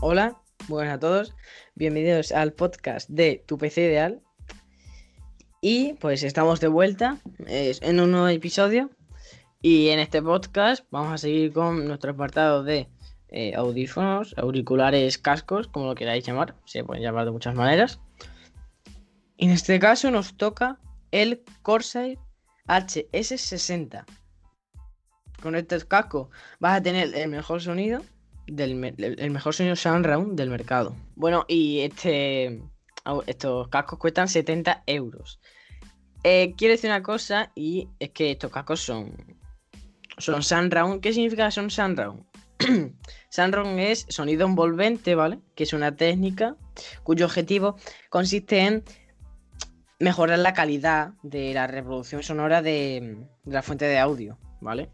Hola, buenas a todos. Bienvenidos al podcast de Tu PC Ideal. Y pues estamos de vuelta en un nuevo episodio. Y en este podcast vamos a seguir con nuestro apartado de eh, audífonos, auriculares, cascos, como lo queráis llamar. Se pueden llamar de muchas maneras. En este caso nos toca el Corsair HS60. Con este casco vas a tener el mejor sonido del el mejor sonido surround del mercado. Bueno, y este estos cascos cuestan 70 euros. Eh, quiero decir una cosa y es que estos cascos son son surround. ¿Qué significa son surround? surround es sonido envolvente, ¿vale? Que es una técnica cuyo objetivo consiste en mejorar la calidad de la reproducción sonora de la fuente de audio, ¿vale?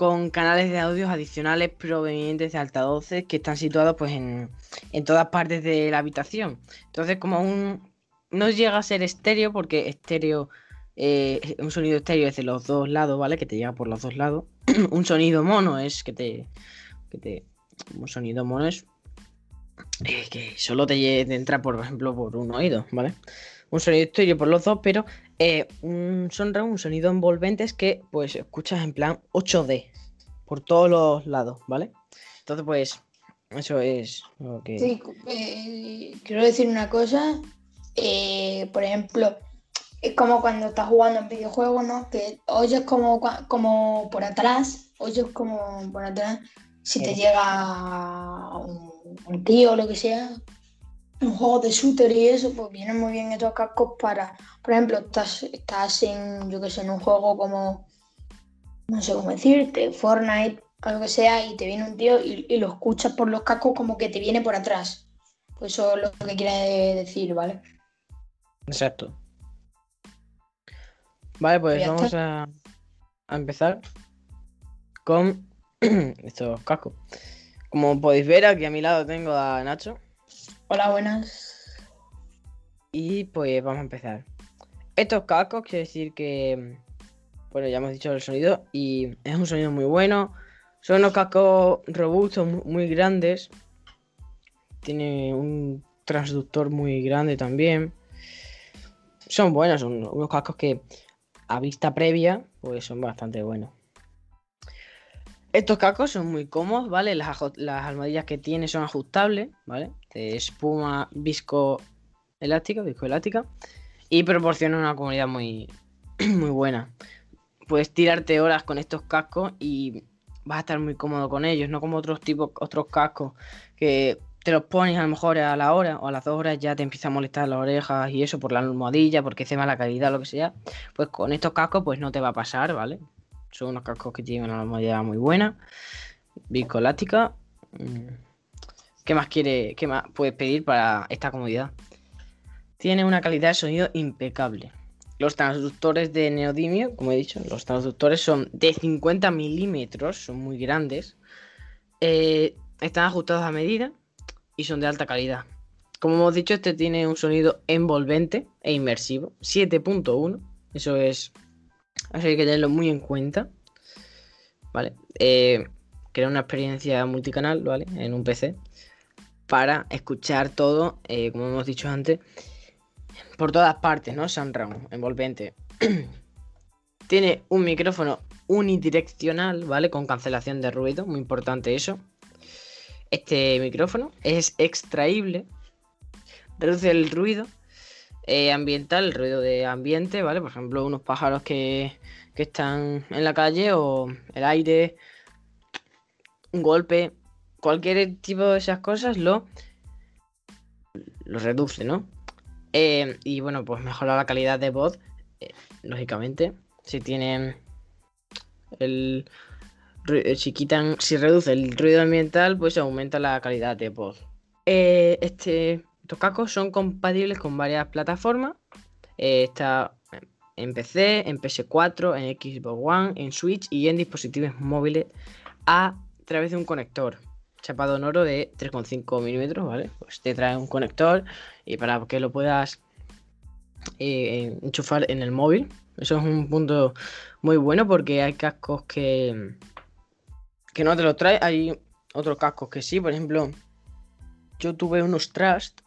Con canales de audios adicionales provenientes de altavoces que están situados pues en, todas partes de la habitación. Entonces, como un no llega a ser estéreo, porque estéreo, eh, un sonido estéreo es de los dos lados, ¿vale? Que te llega por los dos lados. un sonido mono es que te, que te. Un sonido mono es eh, que solo te, entra, por ejemplo, por un oído, ¿vale? Un sonido estéreo por los dos, pero eh, un surround, un sonido envolvente es que pues escuchas en plan 8D por todos los lados, ¿vale? Entonces pues eso es lo que... Sí, eh, quiero decir una cosa, eh, por ejemplo, es como cuando estás jugando en videojuegos, ¿no? Que oyes como, como por atrás, oyes como por atrás, si te llega un, un tío o lo que sea, un juego de shooter y eso, pues vienen muy bien estos cascos para, por ejemplo, estás, estás en, yo que sé, en un juego como, no sé cómo decirte, Fortnite o lo que sea, y te viene un tío y, lo escuchas por los cascos como que te viene por atrás. Pues eso es lo que quiere decir, ¿vale? Exacto. Vale, pues vamos a, a empezar con estos cascos. Como podéis ver, aquí a mi lado tengo a Nacho. Hola, buenas. Y pues vamos a empezar. Estos cascos, quiero decir que. Bueno, ya hemos dicho el sonido. Y es un sonido muy bueno. Son unos cascos robustos, muy grandes. Tiene un transductor muy grande también. Son buenos, son unos cascos que a vista previa, pues son bastante buenos. Estos cascos son muy cómodos, ¿vale? Las, las almohadillas que tiene son ajustables, ¿vale? De espuma viscoelástica, viscoelástica. Y proporciona una comodidad muy, muy buena. Puedes tirarte horas con estos cascos y vas a estar muy cómodo con ellos, no como otros tipos, otros cascos que te los pones a lo mejor a la hora o a las dos horas ya te empieza a molestar las orejas y eso por la almohadilla, porque hace mala calidad, lo que sea. Pues con estos cascos pues no te va a pasar, ¿vale? Son unos cascos que tienen una almohadilla muy buena. Viscoelástica. Mm. ¿Qué más quiere, qué más puedes pedir para esta comodidad? Tiene una calidad de sonido impecable. Los transductores de neodimio, como he dicho, los transductores son de 50 milímetros, son muy grandes. Eh, están ajustados a medida y son de alta calidad. Como hemos dicho, este tiene un sonido envolvente e inmersivo, 7.1. Eso es Así hay que tenerlo muy en cuenta. ¿Vale? Eh, crear una experiencia multicanal, ¿vale? En un PC. Para escuchar todo, eh, como hemos dicho antes, por todas partes, ¿no? Surround, envolvente. Tiene un micrófono unidireccional, ¿vale? Con cancelación de ruido, muy importante eso. Este micrófono es extraíble, reduce el ruido eh, ambiental, el ruido de ambiente, ¿vale? Por ejemplo, unos pájaros que, están en la calle o el aire, un golpe, cualquier tipo de esas cosas lo, lo reduce, ¿no? Eh, y bueno, pues mejora la calidad de voz, eh, lógicamente. Si tienen el si quitan, si reduce el ruido ambiental, pues aumenta la calidad de voz. este estos cascos son compatibles con varias plataformas. Eh, está en PC, en PS4, en Xbox One, en Switch y en dispositivos móviles a través de un conector chapado en oro de 3,5 milímetros, ¿vale? Pues te trae un conector y para que lo puedas eh, enchufar en el móvil. Eso es un punto muy bueno porque hay cascos que, que no te lo trae. Hay otros cascos que sí, por ejemplo, yo tuve unos Trust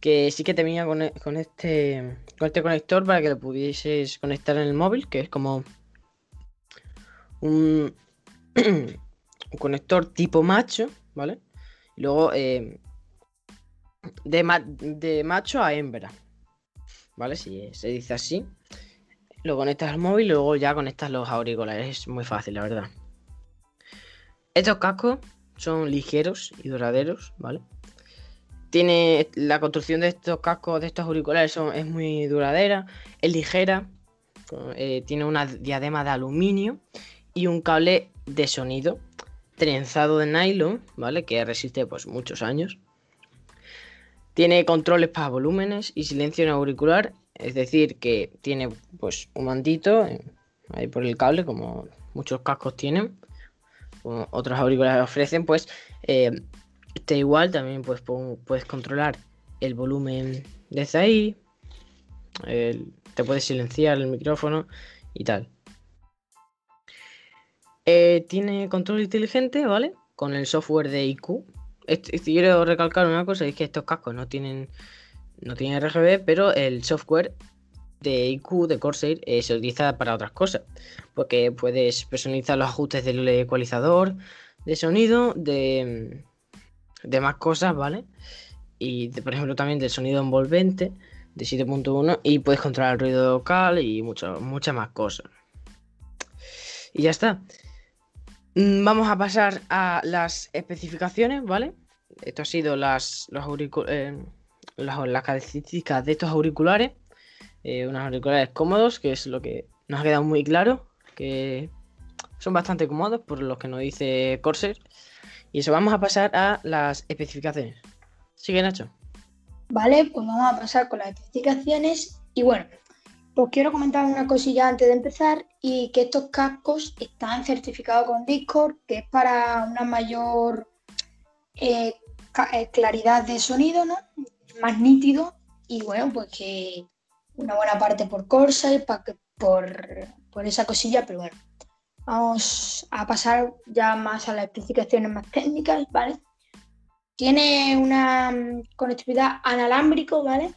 que sí que te venía con, e, con este con este conector para que lo pudieses conectar en el móvil, que es como un, un conector tipo macho, ¿vale? Y luego eh, de, de macho a hembra, ¿vale? Si se dice así. Lo conectas al móvil y luego ya conectas los auriculares. Es muy fácil, la verdad. Estos cascos son ligeros y duraderos, ¿vale? Tiene la construcción de estos cascos, de estos auriculares es muy duradera, es ligera, eh, tiene una diadema de aluminio y un cable de sonido trenzado de nylon, ¿vale? Que resiste pues muchos años. Tiene controles para volúmenes y silencio en auricular, es decir, que tiene pues un mandito ahí por el cable, como muchos cascos tienen, como otros auriculares ofrecen, pues eh, Está igual, también pues, puedes controlar el volumen desde ahí. te puedes silenciar el micrófono y tal. Eh, tiene control inteligente, ¿vale? Con el software de IQ. quiero recalcar una cosa, es que estos cascos no tienen, no tienen RGB, pero el software de IQ de Corsair eh, se utiliza para otras cosas. Porque puedes personalizar los ajustes del ecualizador de sonido, de, de más cosas, ¿vale? Y por ejemplo también del sonido envolvente de 7.1 y puedes controlar el ruido local y muchas más cosas. Y ya está. Mm, vamos a pasar a las especificaciones, ¿vale? Esto ha sido las, eh, las, características de estos auriculares. Eh, unos auriculares cómodos, que es lo que nos ha quedado muy claro, que son bastante cómodos por lo que nos dice Corsair. Y eso, vamos a pasar a las especificaciones. ¿Sigue, Nacho? Vale, pues vamos a pasar con las especificaciones. Y bueno, pues quiero comentar una cosilla antes de empezar y que estos cascos están certificados con Discord, que es para una mayor eh, eh, claridad de sonido, ¿no? Más nítido y bueno, pues que una buena parte por Corsair, por, por esa cosilla, pero bueno, Vamos a pasar ya más a las especificaciones más técnicas, ¿vale? Tiene una mm, conectividad analámbrico, ¿vale?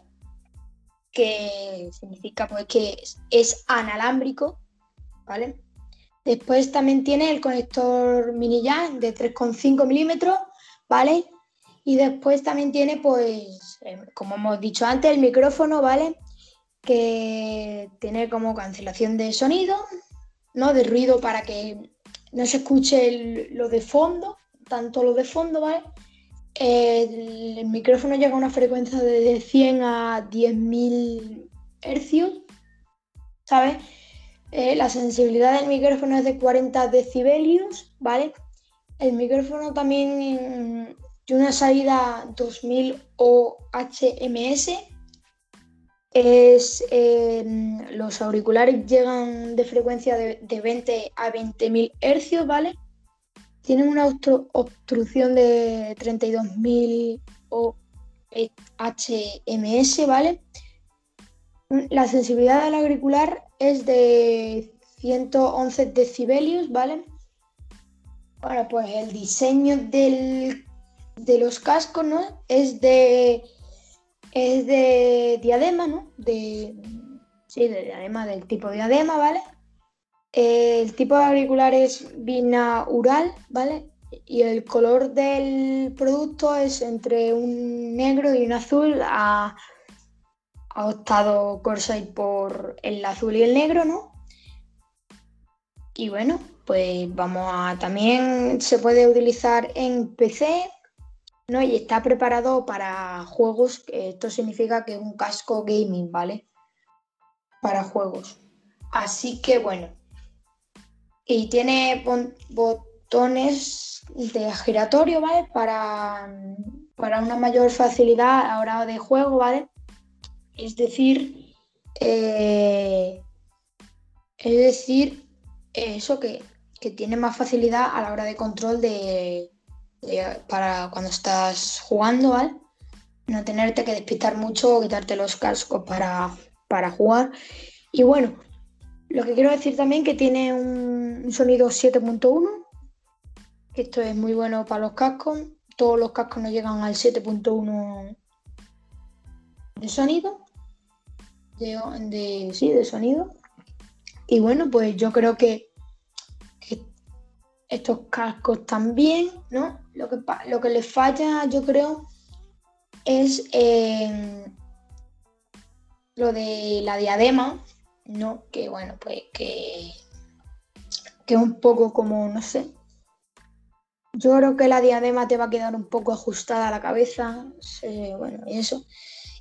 Que significa pues que es, analámbrico, ¿vale? Después también tiene el conector mini jack de 3,5 milímetros, ¿vale? Y después también tiene, pues, em, como hemos dicho antes, el micrófono, ¿vale? Que tiene como cancelación de sonido, ¿no? De ruido para que no se escuche lo de fondo, tanto lo de fondo, ¿vale? El, micrófono llega a una frecuencia de 100 a 10.000 hercios, ¿sabes? Eh, la sensibilidad del micrófono es de 40 decibelios, ¿vale? El micrófono también tiene una salida 2000 OHMS, es em, los auriculares llegan de frecuencia de, 20 a 20.000 hercios, ¿vale? Tienen una obstrucción de 32.000 HMS, ¿vale? La sensibilidad del auricular es de 111 decibelios, ¿vale? Bueno, pues el diseño de los cascos, ¿no? Es de es de diadema, ¿no? De, sí, de diadema, del tipo diadema, ¿vale? El tipo de auricular es binaural, ¿vale? Y el color del producto es entre un negro y un azul. Ha, ha optado Corsair por el azul y el negro, ¿no? Y bueno, pues vamos a. También se puede utilizar en PC, ¿no? Y está preparado para juegos, esto significa que es un casco gaming, ¿vale? Para juegos. Así que bueno. Y tiene botones de giratorio, ¿vale? Para, para una mayor facilidad a la hora de juego, ¿vale? Es decir, eh, es decir, eso que, que tiene más facilidad a la hora de control de, para cuando estás jugando, ¿vale? No tenerte que despistar mucho o quitarte los cascos para, para jugar. Y bueno, lo que quiero decir también que tiene un, sonido 7.1, que esto es muy bueno para los cascos. todos los cascos no llegan al 7.1 de sonido. De, sí, de sonido. Y bueno, pues yo creo que estos cascos también, ¿no? Lo que, lo que les falla, yo creo, es eh, lo de la diadema, ¿no? Que bueno, pues que, que un poco como, no sé. Yo creo que la diadema te va a quedar un poco ajustada a la cabeza, bueno, y eso.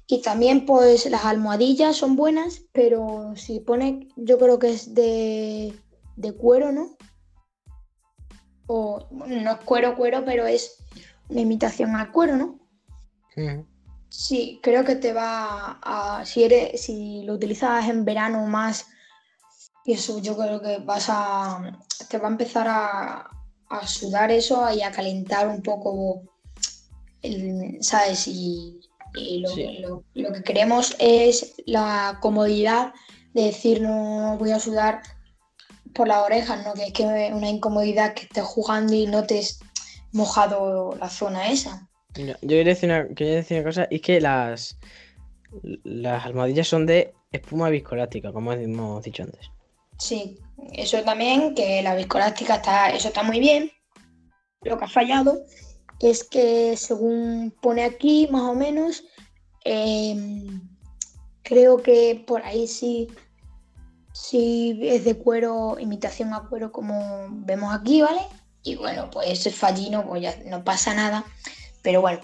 Y también pues las almohadillas son buenas, pero si pone, yo creo que es de, de cuero, ¿no? O no es cuero, cuero, pero es una imitación al cuero, ¿no? Sí, creo que te va a. Si, eres, si lo utilizas en verano más, eso yo creo que vas a. Te va a empezar a, sudar eso y a calentar un poco, ¿sabes? Y, lo, lo, que queremos es la comodidad de decir no voy a sudar por las orejas, ¿no? Que es que una incomodidad que estés jugando y no te has mojado la zona esa yo quería decir, una, decir una cosa, y es que las, las almohadillas son de espuma viscolástica, como hemos dicho antes. Sí, eso también, que la viscolástica está, eso está muy bien. Lo que ha fallado es que según pone aquí, más o menos, em, creo que por ahí sí, sí es de cuero, imitación a cuero como vemos aquí, ¿vale? Y bueno, pues ese fallino, pues ya no pasa nada. Pero bueno,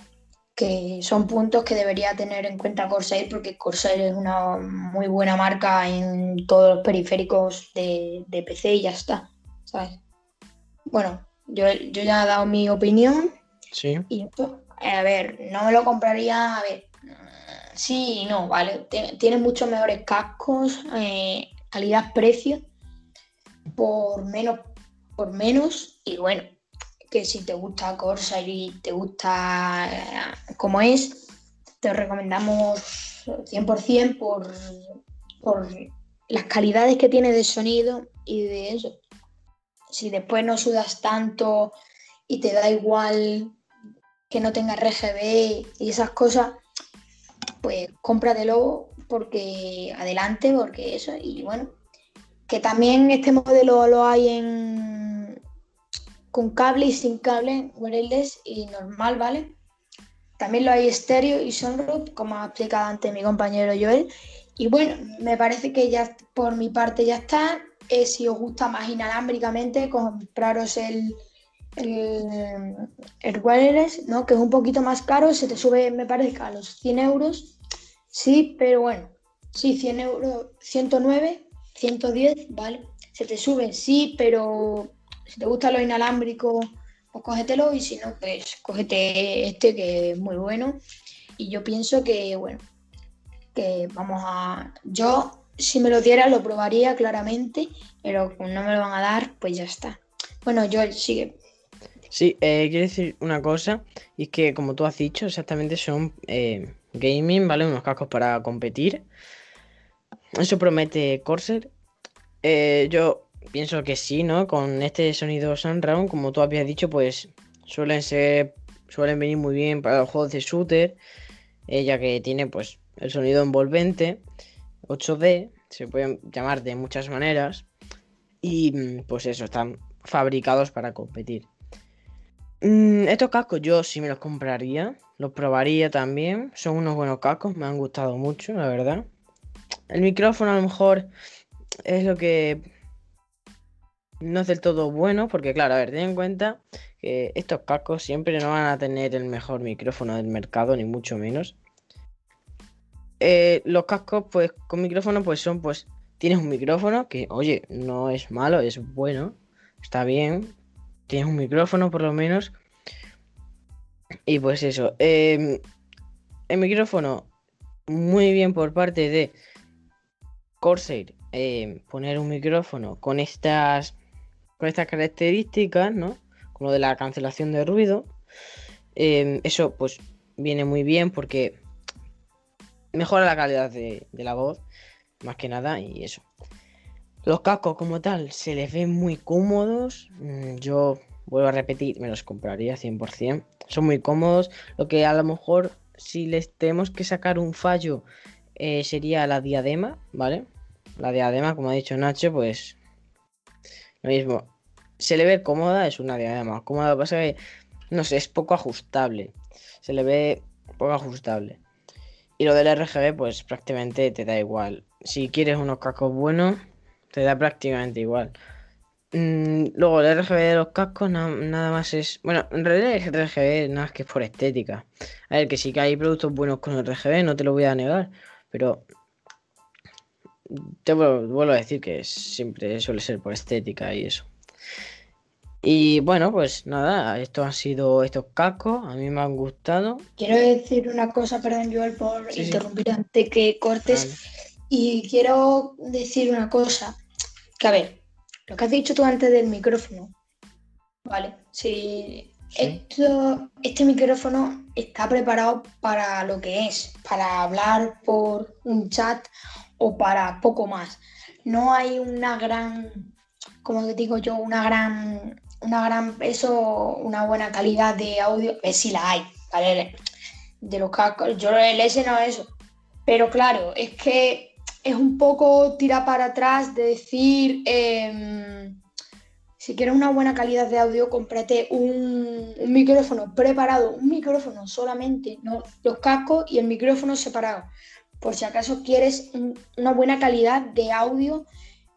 que son puntos que debería tener en cuenta Corsair porque Corsair es una muy buena marca en todos los periféricos de, PC y ya está, ¿sabes? Bueno, yo, ya he dado mi opinión. Sí. Y a ver, no me lo compraría, a ver, sí y no, ¿vale? Tiene muchos mejores cascos, eh, calidad-precio, por menos, por menos, y bueno, que si te gusta Corsair y te gusta eh, como es, te recomendamos 100% por, por las calidades que tiene de sonido y de eso. Si después no sudas tanto y te da igual que no tenga RGB y esas cosas, pues cómpratelo porque adelante, porque eso, y bueno, que también este modelo lo hay en con cable y sin cable, wireless y normal, ¿vale? También lo hay estéreo y sunroof, como ha explicado antes mi compañero Joel. Y bueno, me parece que ya por mi parte ya está. Eh, si os gusta más inalámbricamente, compraros el, el, wireless, ¿no? que es un poquito más caro, se te sube, me parece, a los 100 euros. Sí, pero bueno, sí, 100 euros, 109, 110, ¿vale? Se te sube, sí, pero si te gusta lo inalámbrico, pues cógetelo y si no, pues cógete este que es muy bueno. Y yo pienso que, bueno, que vamos a... Yo, si me lo diera, lo probaría claramente, pero como no me lo van a dar, pues ya está. Bueno, yo sigue. Sí, eh, quiero decir una cosa, y es que como tú has dicho, exactamente son eh, gaming, ¿vale? Unos cascos para competir. Eso promete Corsair. Eh, yo pienso que sí, ¿no? Con este sonido Sunround, como tú habías dicho, pues suelen ser, suelen venir muy bien para los juegos de shooter, eh, ya que tiene pues el sonido envolvente, 8D, se pueden llamar de muchas maneras, y mm, pues eso, están fabricados para competir. Mm, estos cascos yo sí me los compraría, los probaría también, son unos buenos cascos, me han gustado mucho, la verdad. El micrófono a lo mejor es lo que no es del todo bueno, porque claro, a ver, ten en cuenta que estos cascos siempre no van a tener el mejor micrófono del mercado, ni mucho menos. Eh, los cascos, pues, con micrófono, pues son, pues, tienes un micrófono que, oye, no es malo, es bueno, está bien. Tienes un micrófono, por lo menos. Y pues eso. Em, el micrófono, muy bien por parte de Corsair. Em, poner un micrófono con estas con estas características, ¿no? Como de la cancelación de ruido. Em, eso pues viene muy bien porque mejora la calidad de, la voz, más que nada, y eso. Los cascos como tal se les ven muy cómodos. Mm, yo vuelvo a repetir, me los compraría 100%. Son muy cómodos. Lo que a lo mejor, si les tenemos que sacar un fallo, eh, sería la diadema, ¿vale? La diadema, como ha dicho Nacho, pues lo mismo. Se le ve cómoda, es una diadema cómoda. Pasa que, no sé, es poco ajustable. Se le ve poco ajustable. Y lo del RGB, pues prácticamente te da igual. Si quieres unos cascos buenos, te da prácticamente igual. Mm, luego el RGB de los cascos nada más es... Bueno, en realidad el RGB nada más que es por estética. A ver, que sí que hay productos buenos con el RGB, no te lo voy a negar. Pero te vuelvo, a decir que siempre suele ser por estética y eso. Y bueno, pues nada, esto han sido estos cascos, a mí me han gustado. Quiero decir una cosa, perdón Joel por interrumpir antes que cortes. Y quiero decir una cosa, que a ver, lo que has dicho tú antes del micrófono, ¿vale? Si Esto, este micrófono está preparado para lo que es, para hablar por un chat o para poco más. No hay una gran, como te digo yo, una gran, una gran, eso, una buena calidad de audio, eh, sí la hay, ¿vale? De los cascos, yo el S no es eso. Pero claro, es que es un poco tirar para atrás de decir, em, si quieres una buena calidad de audio, cómprate un, micrófono preparado, un micrófono solamente, no los cascos y el micrófono separado. Por si acaso quieres una buena calidad de audio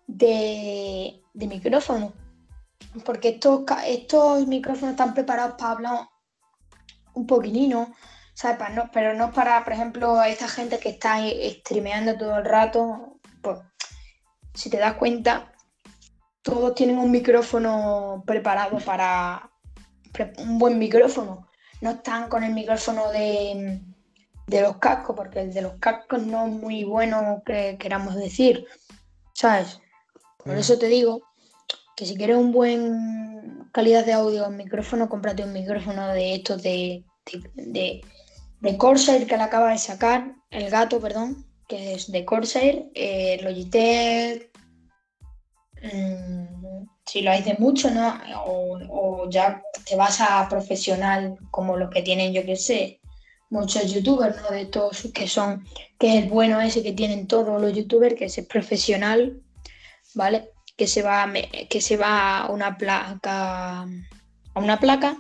de, micrófono. Porque estos, estos micrófonos están preparados para hablar un poquitino, ¿sabes? pero no para, por ejemplo, esta gente que está streameando todo el rato. Pues, si te das cuenta, todos tienen un micrófono preparado para un buen micrófono. No están con el micrófono de, de los cascos, porque el de los cascos no es muy bueno que queramos decir, ¿sabes? Por eso te digo que si quieres un buen calidad de audio en micrófono, cómprate un micrófono de estos de, Corsair que le acaba de sacar, el gato, perdón, que es de Corsair, eh, Logitech, mm, si lo hay de mucho, ¿no? O, ya te vas a profesional como los que tienen, yo qué sé, muchos youtubers, ¿no? De todos que son, que es el bueno ese que tienen todos los youtubers, que es profesional, ¿vale? Que se va, que se va a una placa, a una placa,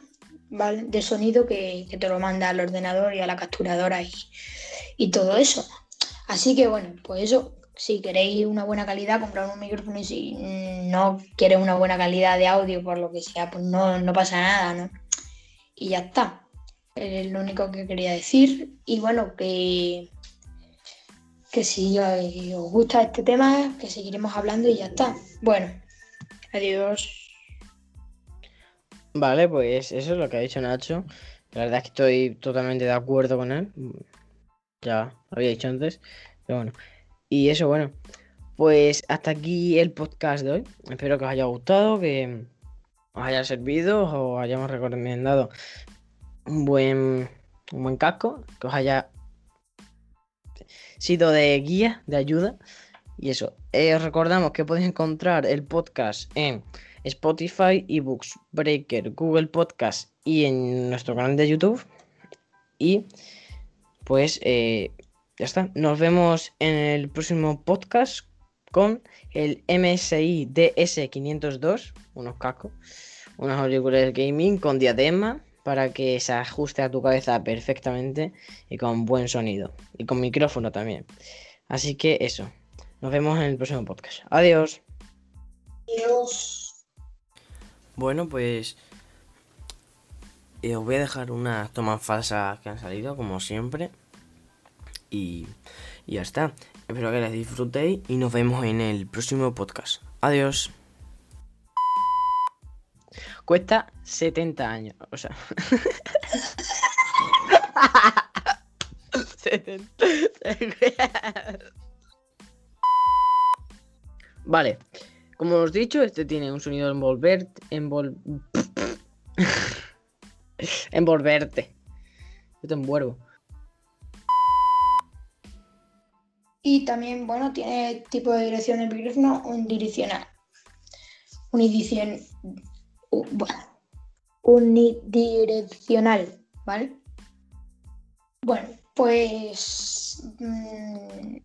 ¿vale? De sonido que, te lo manda al ordenador y a la capturadora y, y todo eso. Así que bueno, pues eso, si queréis una buena calidad, comprar un micrófono y si no quieres una buena calidad de audio por lo que sea, pues no, no pasa nada, ¿no? Y ya está es lo único que quería decir. Y bueno, que, que si os gusta este tema, que seguiremos hablando y ya está. Bueno, adiós. Vale, pues eso es lo que ha dicho Nacho. La verdad es que estoy totalmente de acuerdo con él. Ya lo había dicho antes. Pero bueno. Y eso, bueno. Pues hasta aquí el podcast de hoy. Espero que os haya gustado, que os haya servido o hayamos recomendado un buen, un buen casco, que os haya sido de guía, de ayuda. Y eso, eh, os recordamos que podéis encontrar el podcast en Spotify, eBooks, Breaker, Google Podcast y en nuestro canal de YouTube. Y pues eh, ya está. Nos vemos en el próximo podcast con el MSI DS502, unos cascos, unos auriculares gaming con diadema para que se ajuste a tu cabeza perfectamente y con buen sonido. Y con micrófono también. Así que eso. Nos vemos en el próximo podcast. Adiós. Adiós. Bueno, pues eh, os voy a dejar unas tomas falsas que han salido, como siempre. Y, y ya está. Espero que las disfrutéis y nos vemos en el próximo podcast. Adiós. Cuesta 70 años. O sea. 70. Vale. Como os he dicho, este tiene un sonido envolverte. Envol... envolverte. Yo te envuelvo. Y también, bueno, tiene tipo de dirección de micrófono, un direccional. Una edición bueno, unidireccional, ¿vale? Bueno, pues mm,